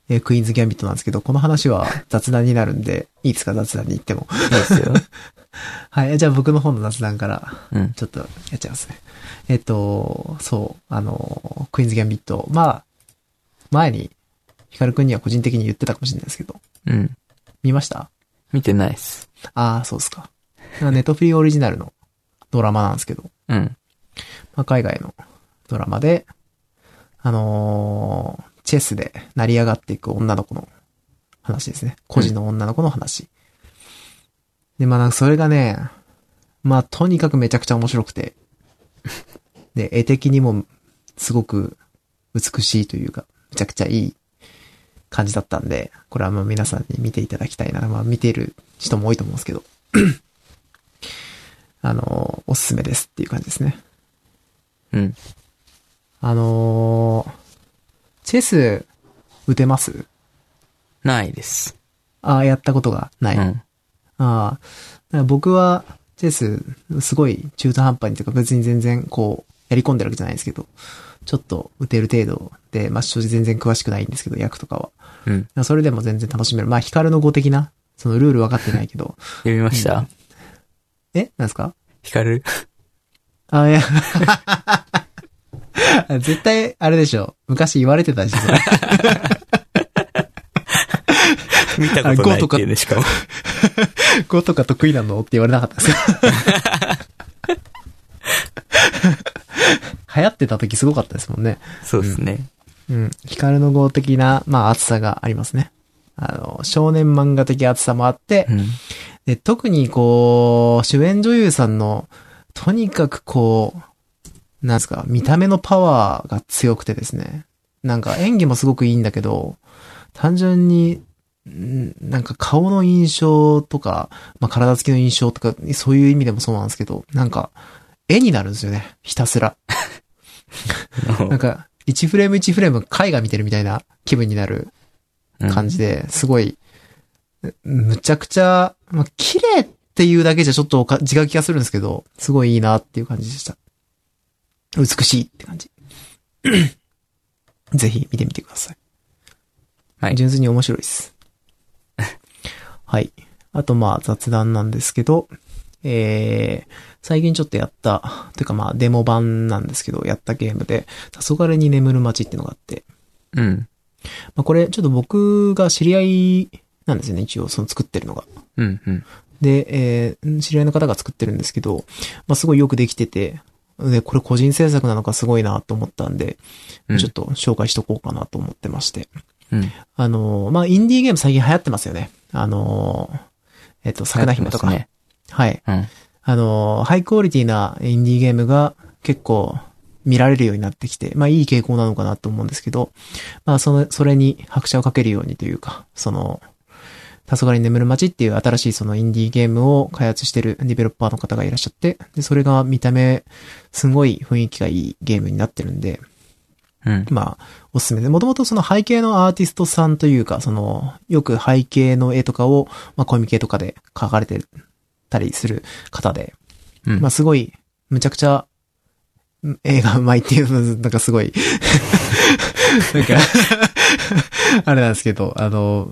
えークイーンズ・ギャンビットなんですけど、この話は (laughs) 雑談になるんで、いいですか雑談に行っても。いいですよ。(laughs) はい。じゃあ僕の方の雑談から、うん。ちょっとやっちゃいますね。えっと、そう、あの、クイーンズ・ギャンビット。まあ、前に、ヒカルくんには個人的に言ってたかもしれないですけど、うん。見ました？見てないっす。ああ、そうっすか。ネットフリーオリジナルのドラマなんですけど、うん。まあ、海外のドラマで、あのーチェスで成り上がっていく女の子の話ですね。孤児の女の子の話。で、まあなんかそれがね、まあとにかくめちゃくちゃ面白くて、(laughs) で、絵的にもすごく美しいというか、めちゃくちゃいい感じだったんで、これはまあ皆さんに見ていただきたいな。まあ見てる人も多いと思うんですけど、(clears throat) あのーおすすめですっていう感じですね。うん。あのーチェス、打てます？ないです。ああ、やったことがない。あうん。あ。だから僕は、チェス、すごい中途半端にというか別に全然こう、やり込んでるわけじゃないですけど、ちょっと打てる程度で、まあ正直全然詳しくないんですけど、役とかは。うん。それでも全然楽しめる。まあ、ヒカルの語的な、そのルール分かってないけど。(laughs) 読みました？え？なんですか？ヒカル？あ、いや。(laughs) 絶対、あれでしょ。昔言われてたでしょ、それ見たことないっていうね、しかも。(laughs) 5とか得意なのって言われなかったですか (laughs) 流行ってた時すごかったですもんね。そうですね。うん。光の号的な、まあ熱さがありますね。あの、少年漫画的熱さもあって、うん。で、特にこう、主演女優さんの、とにかくこう、なんですか、見た目のパワーが強くてですね。なんか演技もすごくいいんだけど、単純に、んなんか顔の印象とか、まあ体つきの印象とか、そういう意味でもそうなんですけど、なんか、絵になるんですよね。ひたすら。なんか、1フレーム1フレーム絵画見てるみたいな気分になる感じで、すごい、むむちゃくちゃ、まあ、綺麗っていうだけじゃちょっと違う気がするんですけど、すごいいいなっていう感じでした。美しいって感じ。(clears throat) ぜひ見てみてください。はい純粋に面白いです。はい。あとまあ雑談なんですけど、えー、最近ちょっとやった、というかまあデモ版なんですけど、やったゲームで、黄昏に眠る街ってのがあって、うん。まあこれちょっと僕が知り合いなんですよね、一応その作ってるのが。うん。うん。で、えー知り合いの方が作ってるんですけど、まあ、すごいよくできてて、で、これ個人制作なのかすごいなと思ったんで、うんちょっと紹介しとこうかなと思ってまして。うん。あのーまあ、インディーゲーム最近流行ってますよね。あのーえっ、と、桜姫とか。流行ってはい。うん。あのーハイクオリティなインディーゲームが結構見られるようになってきて、まあいい傾向なのかなと思うんですけど、まあその、それに拍車をかけるようにというか、その、黄昏に眠る街っていう新しいそのインディーゲームを開発してるディベロッパーの方がいらっしゃって、で、それが見た目、すごい雰囲気がいいゲームになってるんで、うん。まあ、おすすめで、もともとその背景のアーティストさんというか、その、よく背景の絵とかを、まあコミケとかで描かれてたりする方で、うん。まあすごい、むちゃくちゃ、ん映画うまいっていうの、なんかすごい、(laughs) なんか、あれなんですけど、あの、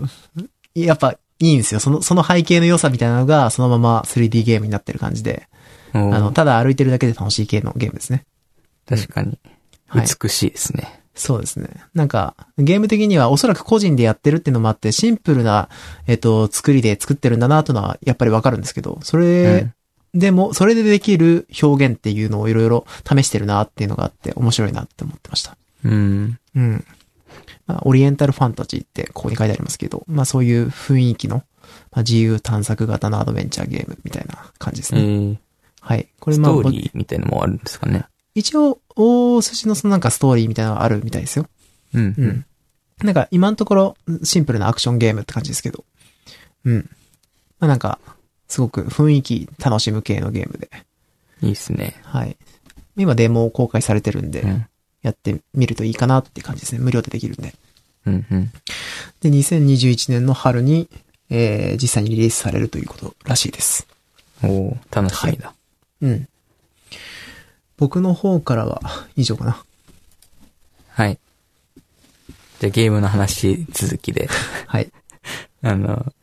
やっぱいいんですよ。その、その背景の良さみたいなのが、そのまま 3D ゲームになってる感じで、あの、ただ歩いてるだけで楽しい系のゲームですね。確かに。はい美しいですね。そうですね。なんか、ゲーム的にはおそらく個人でやってるっていうのもあって、シンプルな、えっと、作りで作ってるんだなというのは、やっぱりわかるんですけど、それ、でも、それでできる表現っていうのをいろいろ試してるなっていうのがあって、面白いなって思ってました。うん。うん。まあ、オリエンタルファンタジーってここに書いてありますけど、まあそういう雰囲気の、まあ、自由探索型のアドベンチャーゲームみたいな感じですえね。ー、はい。これまあ、ストーリーみたいなのもあるんですかね。一応、大筋のそのなんかストーリーみたいなのがあるみたいですよ。うん。う。ん。なんか今のところシンプルなアクションゲームって感じですけど。うん。まあなんか、すごく雰囲気楽しむ系のゲームで。いいですね。はい。今デモ公開されてるんで、うん。やってみるといいかなって感じですね。無料でできるんで。うん。うん。で、2021年の春に、えー、実際にリリースされるということらしいです。おー楽しみだ。うん。僕の方からは以上かな。はい。じゃあゲームの話続きで、はい。(laughs) あの、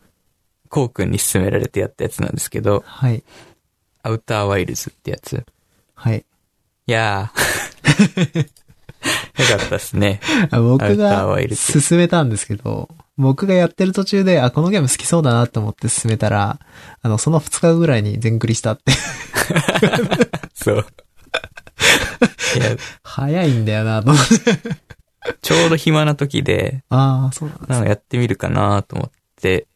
こうくんに勧められてやったやつなんですけど、はい。アウターワイルズってやつ。はい。いやー。(laughs) (laughs) よかったっすね。あ僕が進めたんですけど、僕がやってる途中で、あ、このゲーム好きそうだなと思って進めたら、あの、その2日後ぐらいに全クリしたって。そう。(laughs) いや、早いんだよなと思って。ちょうど暇な時で、ああ、そうなんですなんかやってみるかなと思って、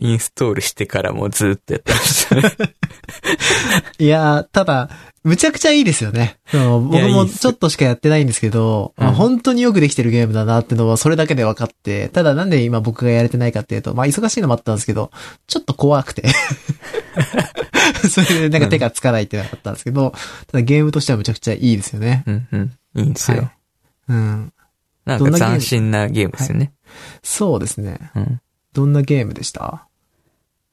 インストールしてからもうずっとやってましたね。(laughs) いやー、ただ、むちゃくちゃいいですよね。その僕もちょっとしかやってないんですけど、うんまあ本当によくできてるゲームだなってのはそれだけで分かって、ただなんで今僕がやれてないかっていうと、まあ忙しいのもあったんですけど、ちょっと怖くて。(laughs) (laughs) それでなんか手がつかないっていうのがあったんですけど、ただゲームとしてはむちゃくちゃいいですよね。うんうん。いいんですよ。はいうん。なんか斬新なゲームですよね。そうですね。うん。どんなゲームでした？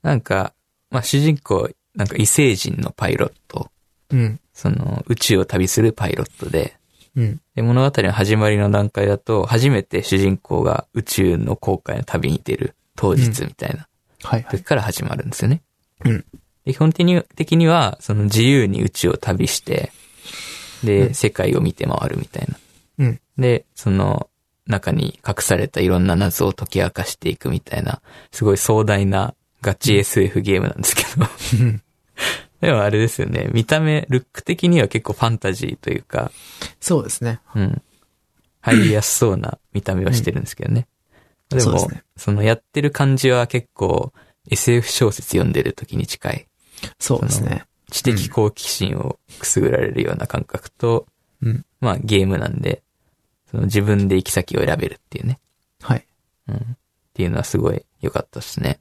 なんか、まあ主人公、なんか異星人のパイロット、うん。その宇宙を旅するパイロットで、うん。で物語の始まりの段階だと、初めて主人公が宇宙の航海の旅に出る当日みたいなはいはい。時から始まるんですよね。うん。で基本的に的には、その自由に宇宙を旅して、で、うん世界を見て回るみたいな。うん。で、その、中に隠されたいろんな謎を解き明かしていくみたいな、すごい壮大なガチ SF ゲームなんですけど。(laughs) でもあれですよね。見た目、ルック的には結構ファンタジーというか、そうですね。うん。入りやすそうな見た目はしてるんですけどね。でも、そうですねそのやってる感じは結構 SF 小説読んでる時に近い。そうですね。知的好奇心をくすぐられるような感覚と、うん。まあゲームなんで、その自分で行き先を選べるっていうね。はい。うん。っていうのはすごい良かったですね。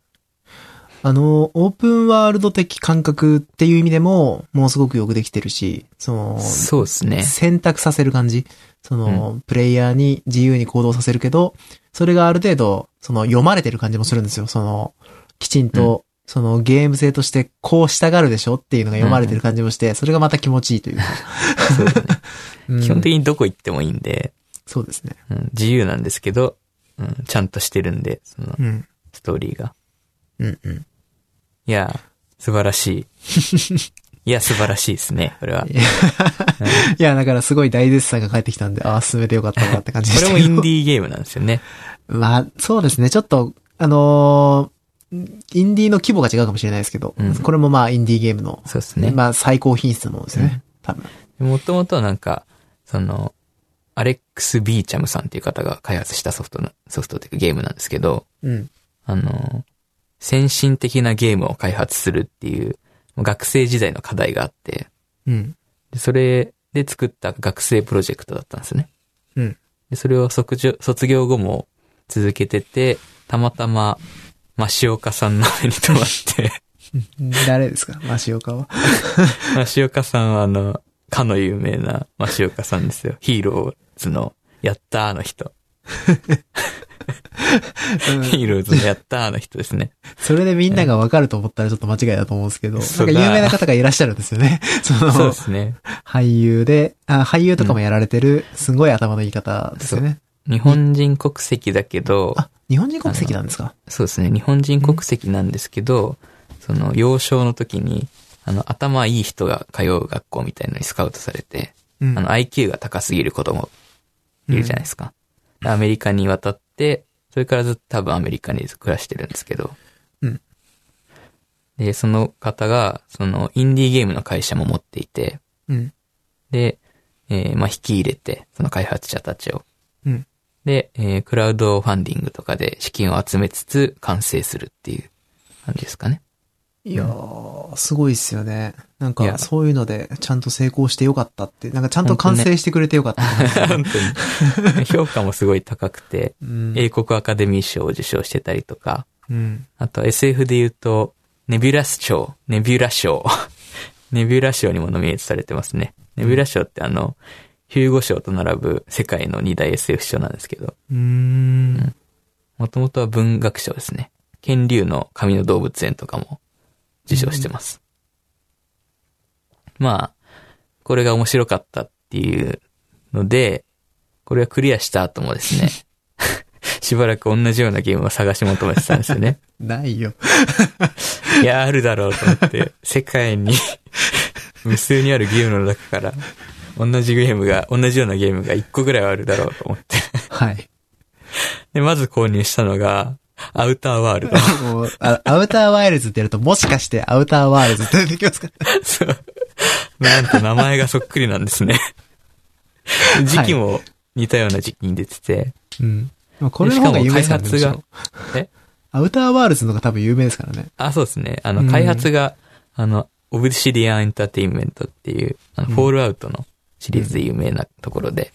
あの、オープンワールド的感覚っていう意味でも、ものすごくよくできてるし、その、そうですね。選択させる感じ。その、プレイヤーに自由に行動させるけど、それがある程度、その、読まれてる感じもするんですよ。その、きちんと、その、ゲーム性として、こう従うでしょっていうのが読まれてる感じもして、それがまた気持ちいいというか。そうですね。(laughs) うん基本的にどこ行ってもいいんで、そうですね。うん、自由なんですけど、うん、ちゃんとしてるんで、そのう、ん。ストーリーが。うんうん。いや、素晴らしい。(laughs) いや、素晴らしいですね、これは。いや、だからすごい大絶賛が返ってきたんで、ああ、進めてよかったなって感じでこれもしたけど。インディーゲームなんですよね。まあ、そうですね。ちょっと、あのーインディーの規模が違うかもしれないですけど、うんこれもまあ、インディーゲームの、そうですね。まあ、最高品質のものですね。多分。もともとなんか、その、アレックス・ビーチャムさんっていう方が開発したソフトな、ソフトっていうかゲームなんですけど、うん。あの、先進的なゲームを開発するっていう、学生時代の課題があって、うん。でそれで作った学生プロジェクトだったんですね。うん。でそれを卒業卒業後も続けてて、たまたま、増岡さんの目に留まって、誰ですか？マシオカは？(laughs) 増岡さんはあの、かの有名な増岡さんですよ。ヒーローズの、やったーの人。(laughs) (laughs) ヒーローズのやったーの人ですね。(laughs) それでみんながわかると思ったらちょっと間違いだと思うんですけど、そうんか有名な方がいらっしゃるんですよね。(laughs) その、そうですね。俳優で、あ、俳優とかもやられてる、すごい頭のいい方ですよね。日本人国籍だけど、あ、日本人国籍なんですか？そうですね。日本人国籍なんですけど、その、幼少の時に、あの、頭いい人が通う学校みたいのにスカウトされて、うんあの、IQ が高すぎる子供いるじゃないですか。でアメリカに渡って、それからずっと多分アメリカに暮らしてるんですけど。うんで、その方が、その、インディーゲームの会社も持っていて、うん。で、えーまあ、引き入れて、その開発者たちを。うん。で、えークラウドファンディングとかで資金を集めつつ完成するっていう感じですかね。いやー、すごいっすよね。なんいやか、そういうので、ちゃんと成功してよかったって、なんかちゃんと完成してくれてよかった。本当に。(laughs) 評価もすごい高くて、うん。英国アカデミー賞を受賞してたりとか、うん。あと SF で言うと、ネビュラス賞、ネビュラ賞。(laughs) ネビュラ賞にもノミネートされてますね。ネビュラ賞ってあの、ヒューゴ賞と並ぶ世界の二大 SF 賞なんですけど、うーん。もともとは文学賞ですね。剣竜の神の動物園とかも受賞してます。まあ、これが面白かったっていうので、これをクリアした後もですね、(laughs) しばらく同じようなゲームを探し求めてたんですよね。(laughs) ないよ。(laughs) いや、あるだろうと思って、世界に無数にあるゲームの中から、同じゲームが、同じようなゲームが1個ぐらいはあるだろうと思って。はい。で、まず購入したのが、アウターワールド。もうあアウターワイルズってやると、もしかしてアウターワールズって出てきますか？(laughs) そう。なんと名前がそっくりなんですね。時期も似たような時期に出てて。うん。まあこれの方が有名ですからね。しかも開発がろえ？アウターワールズの方が多分有名ですからね。あ、そうですね。あの、うん開発が、あの、オブシディアンエンターテインメントっていう、あの、うんフォールアウトのシリーズで有名なところで、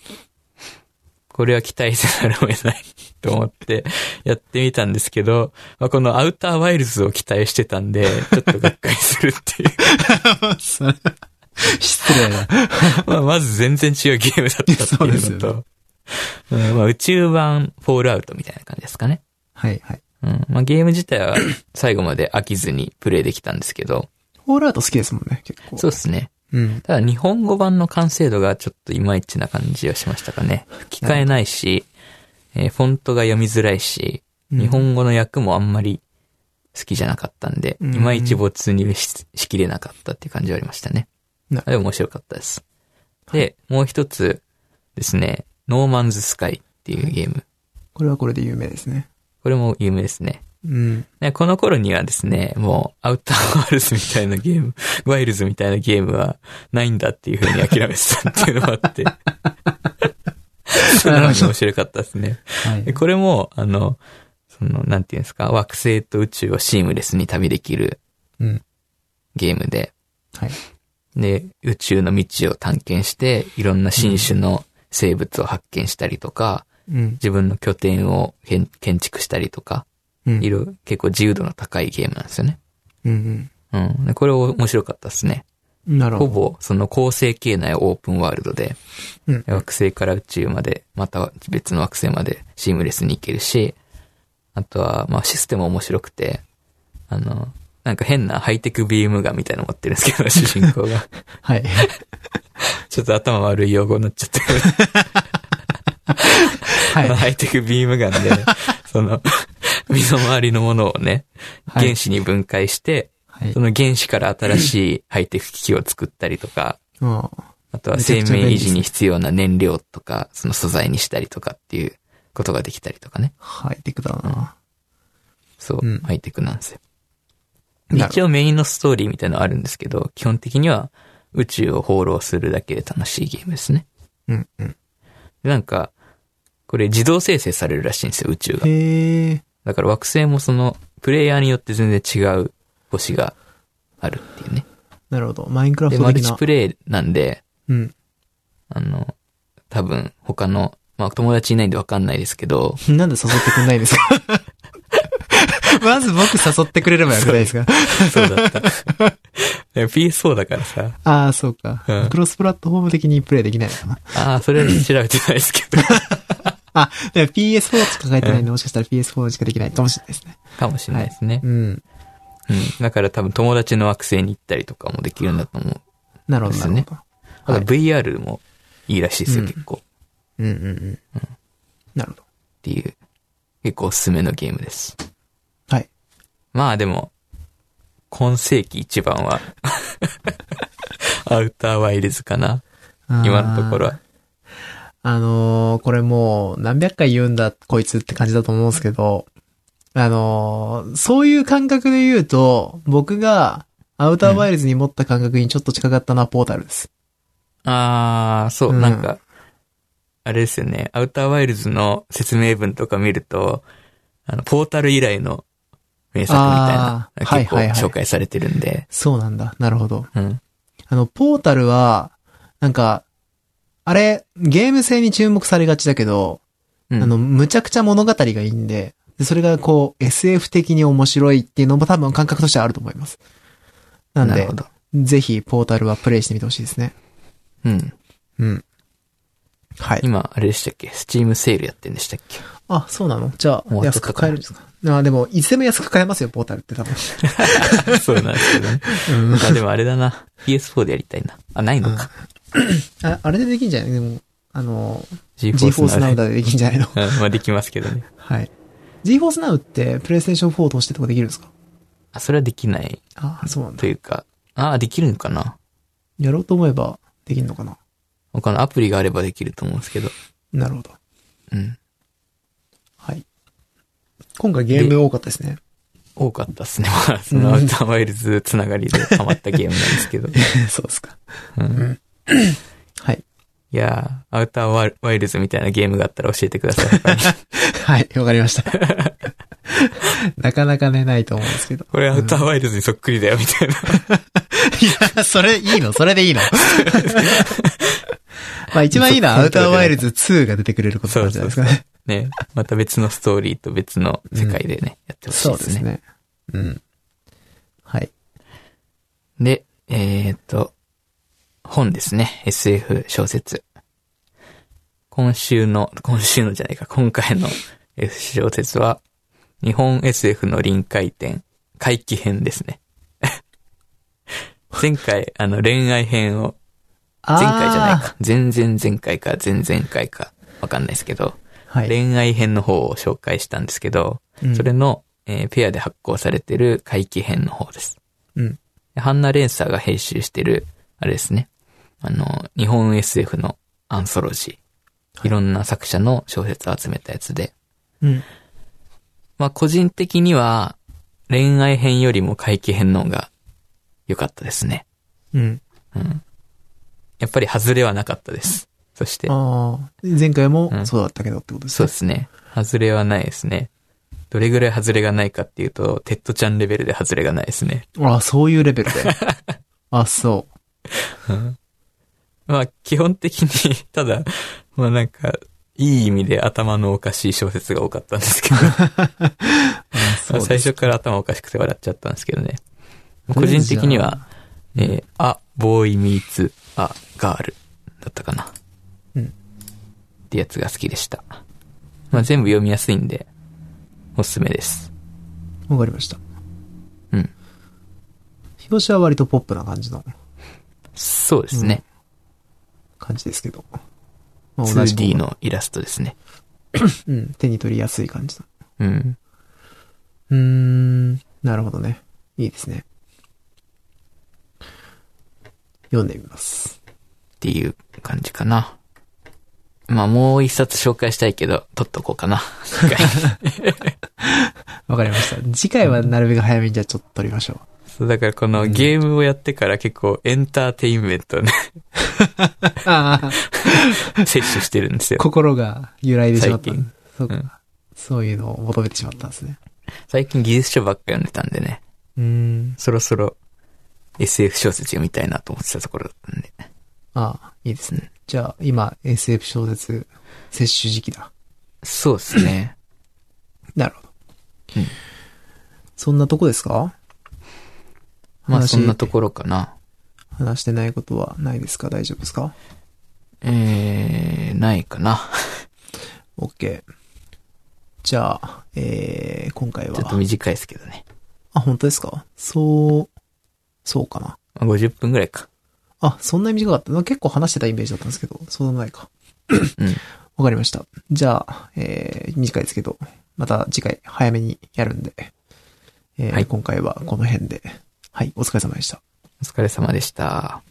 これは期待せざるを得ないと思って (laughs) やってみたんですけど、まあ、このアウターワイルズを期待してたんで、ちょっとがっかりするっていう。失礼な。(laughs) まあ、まず全然違うゲームだったっていうのと、ようんまあ、宇宙版フォールアウトみたいな感じですかね。はいはい。うんまあ、ゲーム自体は最後まで飽きずにプレイできたんですけど、フォールアウト好きですもんね、結構。そうですね。うん。ただ日本語版の完成度がちょっといまいちな感じはしましたかね。吹き替えないし、えーフォントが読みづらいし、うん日本語の訳もあんまり好きじゃなかったんで、うんいまいち没入ししきれなかったっていう感じはありましたね。なでも面白かったです。で、もう一つですね、ノーマンズスカイ。っていうゲーム。これはこれで有名ですね。これも有名ですね。うん。ねこの頃にはですね、もう、アウターワールズみたいなゲーム、ワイルズみたいなゲームはないんだっていう風に諦めてたっていうのもあって。(laughs) なのに面白かったですね。はいで。これも、あの、その、なんていうんですか、惑星と宇宙をシームレスに旅できるうん。ゲームで、はい。で、宇宙の道を探検して、いろんな新種の生物を発見したりとか、うん。自分の拠点を建建築したりとか、うん。いろいろ結構自由度の高いゲームなんですよね。うんうん。でこれ面白かったですね。うん。なるほほど。ぼ、その構成形内オープンワールドで、うん惑星から宇宙まで、また別の惑星までシームレスに行けるし、あとは、まあシステム面白くて、あの、なんか変なハイテクビームガンみたいなの持ってるんですけど、(laughs) 主人公が。はい。(laughs) ちょっと頭悪い用語になっちゃってる。(laughs) はい。ハイテクビームガンで、その、(laughs) 身の回りのものをね、はい原子に分解して、はいそ。の原子から新しいハイテク機器を作ったりとか、あとは生命維持に必要な燃料とか、その素材にしたりとかっていうことができたりとかね。ハイテクだな。そう、うんハイテクなんですよ。なるほど一応メインのストーリーみたいなのあるんですけど、基本的には宇宙を放浪するだけで楽しいゲームですね。うんうん。でなんか、これ自動生成されるらしいんですよ、宇宙が。へえ。だから惑星もその、プレイヤーによって全然違う星があるっていうね。なるほど。マインクラフで、マルト的な。チプレイなんで、うん。あの、多分他の、まあ友達いないんでわかんないですけど、(laughs) なんで誘ってくんないんですか？(laughs) まず僕誘ってくれればよくないですか？そうだった。でも PS4 だからさ、ああ、そうかうん。クロスプラットフォーム的にプレイできないのかな。ああ、それは調べてないですけど、(laughs) あ、でも PS4 しか書いてないんで、もしかしたら PS4 しかできないかもしれないですね。かもしれないですね。うん。うん。だから多分友達の惑星に行ったりとかもできるんだと思う。なるほど、なるほど。あとはい VR もいいらしいですよ、うん結構。っうんうんうん。なるほど。ていう、結構おすすめのゲームです。はい。まあでも、今世紀一番は、(laughs) アウターワイルズかな。今のところは。あのーこれもう何百回言うんだこいつって感じだと思うんですけど、あのーそういう感覚で言うと、僕がアウターワイルズに持った感覚にちょっと近かったのはポータルです。あー、そう、うんなんか、あれですよね。アウターワイルズの説明文とか見ると、あの、ポータル以来の名作みたいな結構はいはい紹介されてるんで、そうなんだ。なるほど。うん。あの、ポータルは、なんか、あれ、ゲーム性に注目されがちだけど、うんあの、むちゃくちゃ物語がいいんで、でそれがこう、SF 的に面白いっていうのも多分感覚としてはあると思います。なんで。ぜひ、ポータルはプレイしてみてほしいですね。うん。うん。はい。今、あれでしたっけ？スチームセールやってんでしたっけ？あ、そうなの？じゃあ、安く買えるんですか？あ、でも、いつでも安く買えますよ、ポータルって多分。(laughs) そうなんですけどね。うんあ、でもあれだな。PS4 でやりたいな。あ、ないのか。ああれでできんじゃない？でも、あの、GeForce Now でできんじゃないの？うん、まあできますけどね。はい。GeForce Now って、PlayStation 4を通してとかできるんですか？あ、それはできないあ、そうなんだと。いうか、あ、できるのかな？やろうと思えば、できるのかな？他のアプリがあればできると思うんですけど。なるほど。うん。はい。今回ゲーム多かったですね。多かったっすね。まあ、そのアウターワイルズつながりでハマったゲームなんですけど。(laughs) そうですか。うん、(coughs) はい。いやー、アウターワイルズみたいなゲームがあったら教えてください。(laughs) はい、わかりました。(laughs) なかなかね、ないと思うんですけど。これアウターワイルズにそっくりだよ、みたいな。(laughs) いや、それいいの？それでいいの？まあ一番いいのはアウターワイルズ2が出てくれることなんじゃないですかね。ね。また別のストーリーと別の世界でね、やってほしいそうでね。ですすね。うん。はい。で、えーっと、本ですね。SF 小説。今週の、今週のじゃないか、今回の F 小説は、日本 SF の臨界点、回帰編ですね。(laughs) 前回、あの、恋愛編を、前回じゃないか、前々前回か前々回か、わかんないですけど、はい。恋愛編の方を紹介したんですけど、うんそれの、えーペアで発行されてる回帰編の方です。うん。ハンナ・レンサーが編集してる、あれですね。あの、日本 SF のアンソロジー、いろんな作者の小説を集めたやつで。うん。まあ個人的には恋愛編よりも怪奇編の方が良かったですね。うん。うん。やっぱり外れはなかったです。そして、ああ、前回もうんそうだったけどってことですね。そうですね。外れはないですね。どれぐらい外れがないかっていうと、テッド・チャンレベルで外れがないですね。ああ、そういうレベルで。(laughs) あ、そまあ、基本的に、ただ、まあなんか、いい意味で頭のおかしい小説が多かったんですけど、(laughs) 最初から頭おかしくて笑っちゃったんですけどね。個人的には、えー、あ、ボーイミーツ、あ、ガールだったかな。うんってやつが好きでした。まあ全部読みやすいんで、おすすめです。わかりました。うん。表紙は割とポップな感じのそうですね。感じですけど。まあ同じ 2D のイラストですね。うん、手に取りやすい感じの。うん。うーん、なるほどね。いいですね。読んでみます。っていう感じかな。まあもう一冊紹介したいけど、取っとこうかな。(laughs) わかりました。次回はなるべく早めにじゃあちょっと撮りましょそう、だからこのゲームをやってから結構エンターテインメントをね、摂取してるんですよ。心が揺らいでしまった。最近そうか、うんそういうのを求めてしまったんですね。最近技術書ばっか読んでたんでね、うーん。そろそろ SF 小説読みたいなと思ってたところだったんで。ああ、いいですね。じゃあ、今、SF 小説、摂取時期だ。そうですね。(coughs) なるほど。うんそんなとこですか？まあ話そんなところかな。話してないことはないですか？大丈夫ですか？えー、ないかな。?OK。じゃあ、えー、今回は。ちょっと短いですけどね。あ、本当ですか？そう、そうかな。50分ぐらいか。あ、そんなに短かった。結構話してたイメージだったんですけど、そうでもないか。うん。(coughs) わかりました。じゃあ、えー、短いですけど、また次回早めにやるんで、えーはい今回はこの辺で。はい、お疲れ様でした。お疲れ様でした。